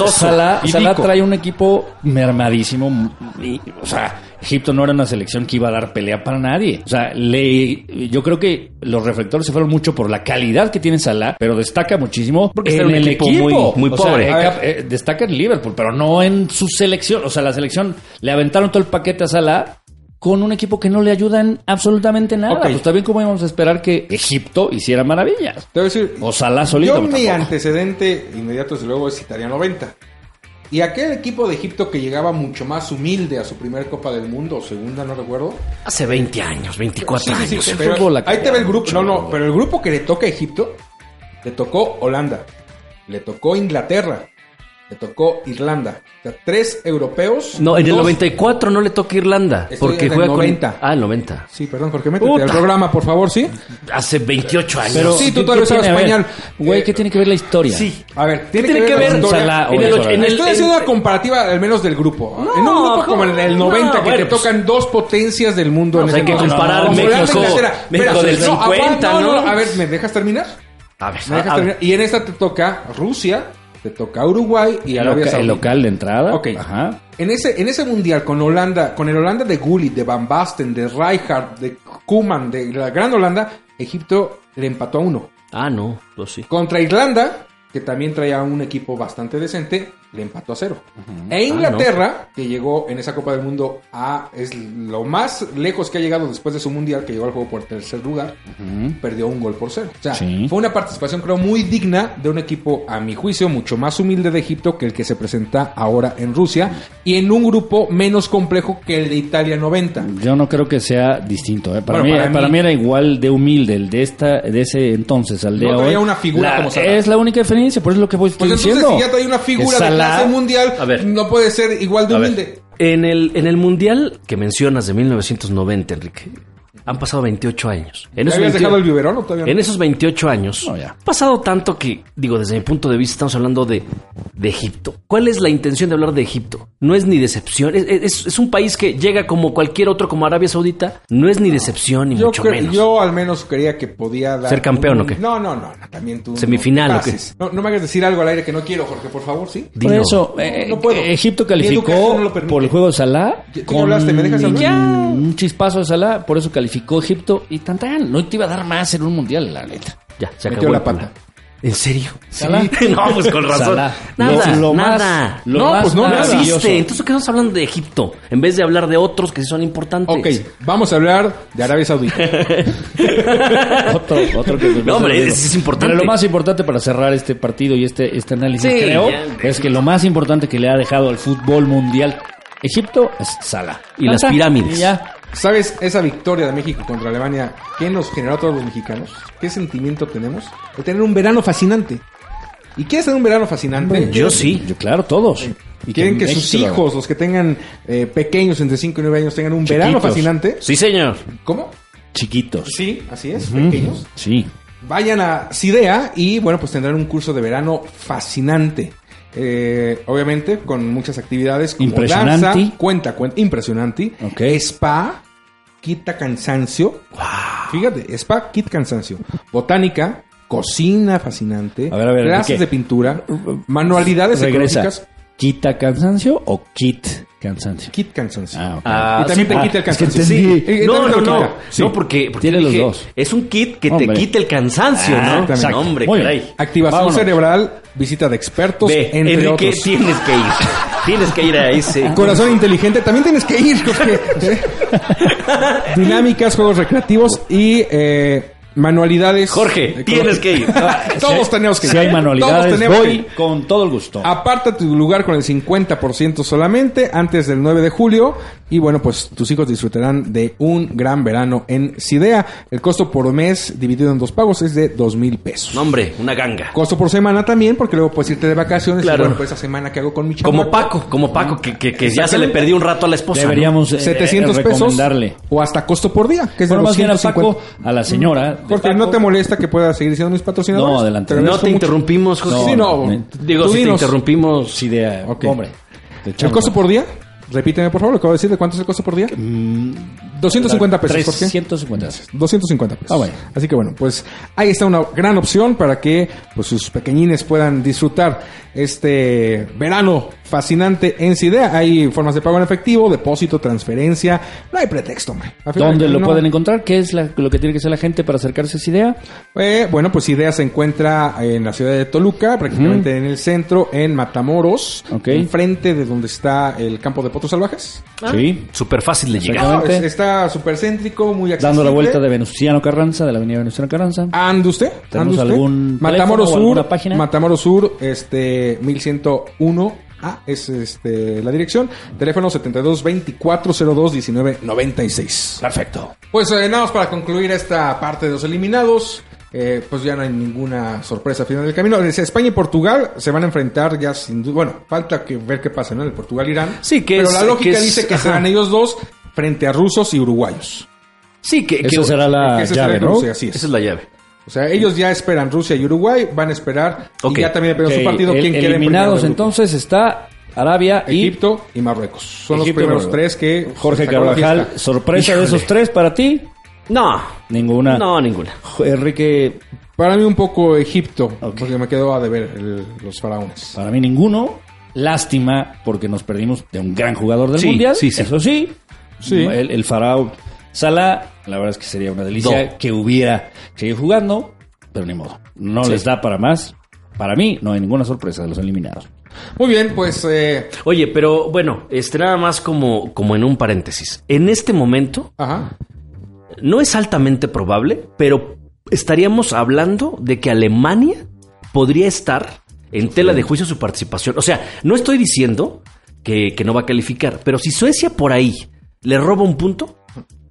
Salah, Y Salah trae un equipo mermadísimo. y, o sea, Egipto no era una selección que iba a dar pelea para nadie. O sea, le, yo creo que los reflectores se fueron mucho por la calidad que tiene Salah, pero destaca muchísimo Porque en está en un el equipo equipo. muy- muy O sea, pobre. eh, ver. eh, destaca en Liverpool, pero no en su selección. O sea, la selección le aventaron todo el paquete a Salah con un equipo que no le ayudan absolutamente nada. Pues también como íbamos a esperar que Egipto hiciera maravillas. Te voy a decir, O Salah solito. yo mi tampoco. antecedente inmediato desde luego es Italia 90. Y aquel equipo de Egipto que llegaba mucho más humilde a su primer Copa del Mundo, o segunda, no recuerdo. Hace 20 años, 24 Sí, sí, sí, años. pero fútbol ahí te ve el grupo. No, no, pero el grupo que le toca a Egipto, le tocó Holanda, le tocó Inglaterra, le tocó Irlanda. O sea, tres europeos. No, en el dos- 94 no le toca Irlanda. Estoy porque en el juega 90. con. Ah, el 90. Sí, perdón, Jorge, métete al programa, por favor, ¿sí? Hace 28 años. Pero, Sí, tú ¿qué- todavía sabes ver, español. Güey, ¿qué tiene que ver la historia? Sí. A ver, tiene, tiene que ver, que ver la historia. Salah o en el, en el- Estoy en- haciendo una comparativa al menos del grupo. No, en un grupo ¿cómo? como el del 90 No, que bueno, te pues- tocan dos potencias del mundo No, en pues ese hay que comparar México-. México del no, aguanta, 50, no, ¿no? A ver, ¿me dejas terminar? A ver, ¿Me dejas terminar? Y en esta te toca Rusia, te toca Uruguay y El, Arabia loca- el local de entrada. Ok. Ajá. En ese, en ese mundial con Holanda, con el Holanda de Gullit, de Van Basten, de Rijkaard, de Koeman, de la Gran Holanda, Egipto le empató a uno. Ah, no, pues sí. Contra Irlanda, que también traía un equipo bastante decente, le empató a cero. E Inglaterra, que llegó en esa Copa del Mundo a es lo más lejos que ha llegado después de su mundial, que llegó al juego por tercer lugar, perdió un gol por cero. O sea, Sí. fue una participación creo muy digna de un equipo, a mi juicio, mucho más humilde de Egipto que el que se presenta ahora en Rusia y en un grupo menos complejo que el de Italia 90. Yo no creo que sea distinto. ¿eh? Para, Bueno, mí, para para, mí- era igual de humilde el de esta de ese entonces al de No hoy. una figura La- como Salah. Es la única diferencia, por eso es lo que voy Pues estoy entonces, diciendo. si ya una figura clase mundial, A ver. no puede ser igual de humilde. En el, en el Mundial que mencionas de 1990, Enrique, han pasado 28 años. En ¿Ya esos habías 28 dejado el biberón o todavía no? En esos 28 años, No, ya. ha pasado tanto que, digo, desde mi punto de vista, estamos hablando de, de Egipto. ¿Cuál es la intención de hablar de Egipto? No es ni decepción, es, es- es un país que llega como cualquier otro, como Arabia Saudita. No es ni decepción, ni Yo, mucho menos. yo al menos creía que podía dar ¿Ser campeón un- o qué? No, no, no, no, también tú. ¿Semifinal no, o qué? No, no me hagas decir algo al aire que no quiero, Jorge, por favor, ¿sí? Por Dilo. eso, eh, no puedo. Egipto calificó por el juego de Salah. ¿Tú hablaste? ¿Me dejas hablar? Ya, un chispazo de Salah, por eso calificó Egipto y tan tan. No te iba a dar más en un mundial, la neta. Ya, se Metió acabó la pata. ¿En serio? Salah. no, pues con razón. Salah. Nada, Lo- lo más- nada. lo no, más pues no, no maravilloso. existe. Entonces, ¿qué estamos hablando de Egipto? En vez de hablar de otros que sí son importantes. Ok, vamos a hablar de Arabia Saudita. otro, otro que No, hombre, es- es importante. Pero lo más importante para cerrar este partido y este, este análisis, Sí, creo, ya. es que lo más importante que le ha dejado al fútbol mundial Egipto es Salah. Y las pirámides. Y ya. ¿Sabes esa victoria de México contra Alemania? ¿Qué nos generó a todos los mexicanos? ¿Qué sentimiento tenemos? De tener un verano fascinante. ¿Y quieres tener un verano fascinante? Yo sí. Yo, claro, todos. Y Quieren que, México sus lo hijos, los que tengan eh, pequeños entre 5 y 9 años, tengan un verano fascinante. Sí, señor. ¿Cómo? Chiquitos. Sí, así es, pequeños. Sí. Vayan a CIDEA y bueno, pues tendrán un curso de verano fascinante. Eh, obviamente con muchas actividades como Impresionante. danza, cuenta, cuenta, impresionante, Ok. spa, quita cansancio, fíjate, spa, quita cansancio, botánica, cocina fascinante, A ver, a ver, clases de pintura, manualidades Regresa. ecológicas, ¿Quita cansancio o kit cansancio? quit cansancio. Ah, ok. Ah, y también sí, te ah, quita el es que cansancio. entendí. Sí, eh, No, también no, no. Sí. No, porque, porque Tiene los dos. Es un kit que Hombre. te quita el cansancio, Ah, ¿no? exacto. No, hombre, Muy bien. caray. Activación Vámonos. cerebral, visita de expertos, Ve, entre Enrique, otros. tienes que ir. tienes que ir a ese. Corazón inteligente, también tienes que ir. ¿eh? Dinámicas, juegos recreativos y eh, manualidades. Jorge, tienes que ir. Todos tenemos que ir. Si hay manualidades, voy que ir. con todo el gusto. Aparta tu lugar con el 50% solamente antes del 9 de julio y bueno, pues tus hijos disfrutarán de un gran verano en Sidea. El costo por mes dividido en dos pagos es de dos mil pesos. No, hombre, una ganga. Costo por semana también, porque luego puedes irte de vacaciones. Claro. Y bueno, pues esa semana que hago con mi Como chamaco, Paco, como Paco, que, que, que ya se le perdió un rato a la esposa. ¿no? Deberíamos eh, 700 eh, pesos recomendarle. o hasta costo por día, que es de más bien a 250. Paco, a la señora. Paco. no te molesta que pueda seguir siendo mis patrocinadores. No, adelante. Te No te mucho. interrumpimos, Jorge. Sí, no. me- Digo, si te dinos. interrumpimos. Sí, de, Ok. hombre. te ¿El costo por día? Repíteme, por favor, lo que acabo de decir. ¿De cuánto es el costo por día? Mm, 250 pesos, Jorge. 350 pesos. 250 pesos. Ah, bueno. Así que bueno, pues ahí está una gran opción para que pues, sus pequeñines puedan disfrutar este verano fascinante en Sidea. Hay formas de pago en efectivo, depósito, transferencia. No hay pretexto, hombre. De ¿Dónde lo no- pueden encontrar? ¿Qué es la- lo que tiene que hacer la gente para acercarse a esa idea? Eh, bueno, pues Idea se encuentra en la ciudad de Toluca, prácticamente en el centro, en Matamoros, Ok. enfrente de donde está el campo deportivo Potros Salvajes. Sí. Súper fácil de llegar. Exactamente. No, es- está súper céntrico, muy accesible. Dando la vuelta de Venustiano Carranza, de la avenida Venustiano Carranza. ¿Ande usted? ¿Tenemos ¿Ande usted? algún Matamoros Sur, página? Matamoros Sur, este, 1101. Ah, es este, la dirección. Teléfono 72 24 02 19 96. Perfecto. Pues eh, nada más para concluir esta parte de los eliminados. eh, pues ya no hay ninguna sorpresa al final del camino. España y Portugal se van a enfrentar ya sin duda. Bueno, falta que ver qué pasa, ¿no? El Portugal-Irán. Sí, que Pero es- la lógica que es- dice que ajá. serán ellos dos frente a rusos y uruguayos. Sí, que, que- Esa será la será llave, el ¿no? cruce, así es. esa es la llave. O sea, ellos ya esperan Rusia y Uruguay, van a esperar. Ok. Y ya también su partido el- quién en eliminados entonces está Arabia Egipto y Marruecos. Son Egipto los primeros tres que. Jorge Carvajal. Sorpresa de esos tres para ti. No. Ninguna. No, ninguna. Enrique, Para mí un poco Egipto, porque me quedó a deber el- los faraones. para mí ninguno. Lástima porque nos perdimos de un gran jugador del Sí, mundial. sí, sí. Eso sí. Sí. El, el faraón Salah, la verdad es que sería una delicia Do. que hubiera seguido jugando, pero ni modo. No Sí. les da para más. Para mí no hay ninguna sorpresa de los eliminados. Muy bien, pues. eh, Oye, pero bueno, este nada más como, como en un paréntesis. En este momento, ajá. no es altamente probable, pero estaríamos hablando de que Alemania podría estar en tela de juicio su participación. O sea, no estoy diciendo que, que no va a calificar, pero si Suecia por ahí le roba un punto,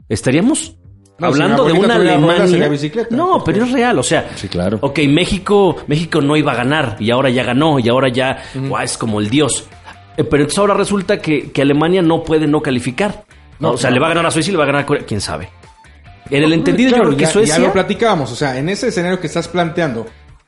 estaríamos No, hablando de una Alemania. bicicleta, no, pero es real, o sea. Sí, claro. Ok, México, México no iba a ganar y ahora ya ganó y ahora ya guau, es como el dios. Eh, Pero entonces ahora resulta que, que Alemania no puede no calificar. ¿no? No, o sea, le va a ganar a Suecia y le va a ganar a Corea. ¿Quién sabe? En el entendido Claro, yo creo que ya, Suecia... ya lo platicábamos. O sea, en ese escenario que estás planteando,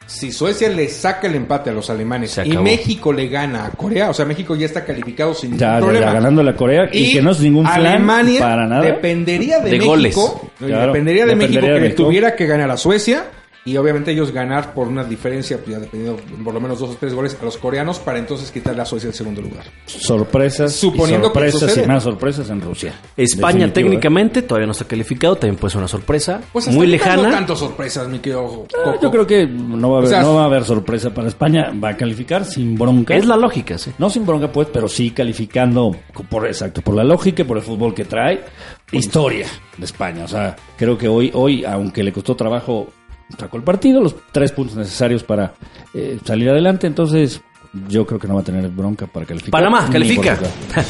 si Suecia le saca el empate a los alemanes y. México le gana a Corea, o sea, México ya está calificado sin ningún Ya, problema. ya, ganando la Corea y, que no es ningún flan Alemania para nada. Dependería de, De México. goles. Claro, dependería de dependería México de que México. tuviera que ganar a Suecia. Y obviamente ellos ganar por una diferencia, pues ya dependiendo por lo menos dos o tres goles a los coreanos para entonces quitarle a Suecia el segundo lugar. sorpresas, Suponiendo y que sorpresas sucede. y más sorpresas en Rusia. España Definitivo, ¿eh? técnicamente todavía no está calificado, también puede ser una sorpresa Pues muy lejana. No tanto sorpresas, mi querido Ah, Coco. Yo creo que no va, a haber, O sea, no va a haber sorpresa para España. Va a calificar sin bronca. Es la lógica, sí. No sin bronca, pues, pero sí calificando por exacto, por la lógica y por el fútbol que trae. Historia de España. O sea, creo que hoy, hoy, aunque le costó trabajo, sacó el partido, los tres puntos necesarios para eh, salir adelante. Entonces, yo creo que no va a tener bronca para calificar. Panamá, califica. acá.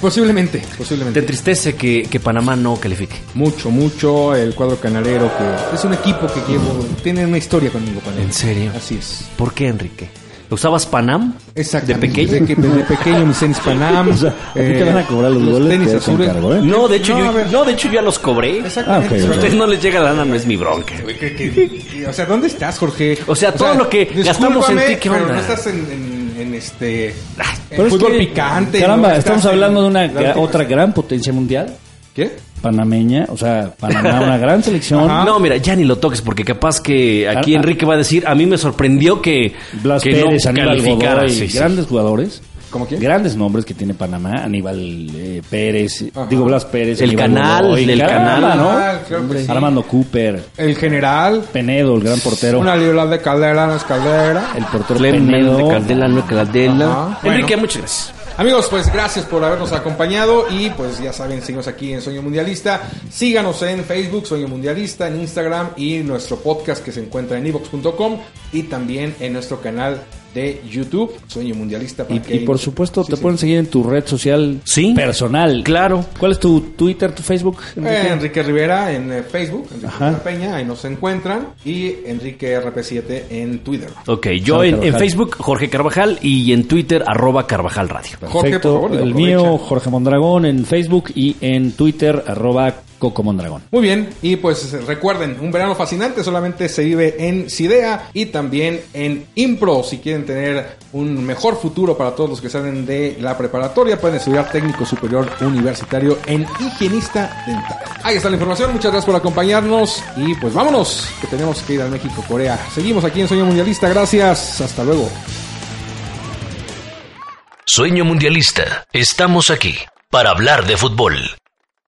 Posiblemente, Te posiblemente. entristece que, que Panamá no califique. Mucho, mucho el cuadro canalero que es un equipo que llevo, tiene una historia conmigo, Panam. ¿En serio? Así es. ¿Por qué, Enrique? ¿Usabas Panam? Exacto. ¿De pequeño? Que- desde pequeño mis tenis Panam. O sea, ¿a ti te van a cobrar los goles? tenis azules. cargo, ¿eh? No, de hecho, No, yo, no, de hecho yo ya los cobré. Exactamente. Ah, ok, Si a ustedes no les llega lana, no es mi bronca. O sea, ¿dónde estás, Jorge? O sea, todo lo que gastamos en ti, ¿qué pero onda? no estás en, en- en este... En Pero es fútbol que, picante. Caramba, ¿no? estamos hablando de una la otra gran potencia mundial. ¿Qué? Panameña, o sea, Panamá, una gran selección. Ajá. No, mira, ya ni lo toques porque capaz que aquí Ah, ah. Enrique va a decir, a mí me sorprendió que, Blas que Pérez, no Aníbal Sí, sí. grandes jugadores. ¿Cómo quién? Grandes nombres que tiene Panamá, Aníbal eh, Pérez, Ajá. digo Blas Pérez, El Aníbal canal, Godoy, caramba, canal. ¿no? Ah, sí. Armando Cooper, El general. Penedo, el gran portero, Una libra de caldera, no es caldera. el portero Penedo. Caldela, no Caldela. Ajá. Enrique, Bueno. muchas gracias. Amigos, pues gracias por habernos acompañado y pues ya saben, seguimos aquí en Sueño Mundialista. Síganos en Facebook, Sueño Mundialista, en Instagram y nuestro podcast que se encuentra en evox.com y también en nuestro canal de YouTube, Sueño Mundialista. para Y, que- y por supuesto Sí, te sí. pueden seguir en tu red social Sí. personal. Claro. ¿Cuál es tu Twitter, tu Facebook? Enrique? Eh, Enrique Rivera en eh, Facebook, Enrique. Rivera Peña, ahí nos encuentran, y Enrique RP7 en Twitter. Ok, yo en. Facebook Jorge Carvajal y en Twitter arroba Carvajal Radio. Jorge, por favor, el aprovecha. mío, Jorge Mondragón, en Facebook y en Twitter, arroba Coco Mondragón. Muy bien, y pues recuerden, un verano fascinante solamente se vive en Sidea y también en Impro. Si quieren tener un mejor futuro para todos los que salen de la preparatoria, pueden estudiar técnico superior universitario en higienista dental. Ahí está la información, muchas gracias por acompañarnos y pues vámonos, que tenemos que ir al México-Corea. Seguimos aquí en Sueño Mundialista, gracias, hasta luego. Sueño Mundialista. Estamos aquí para hablar de fútbol.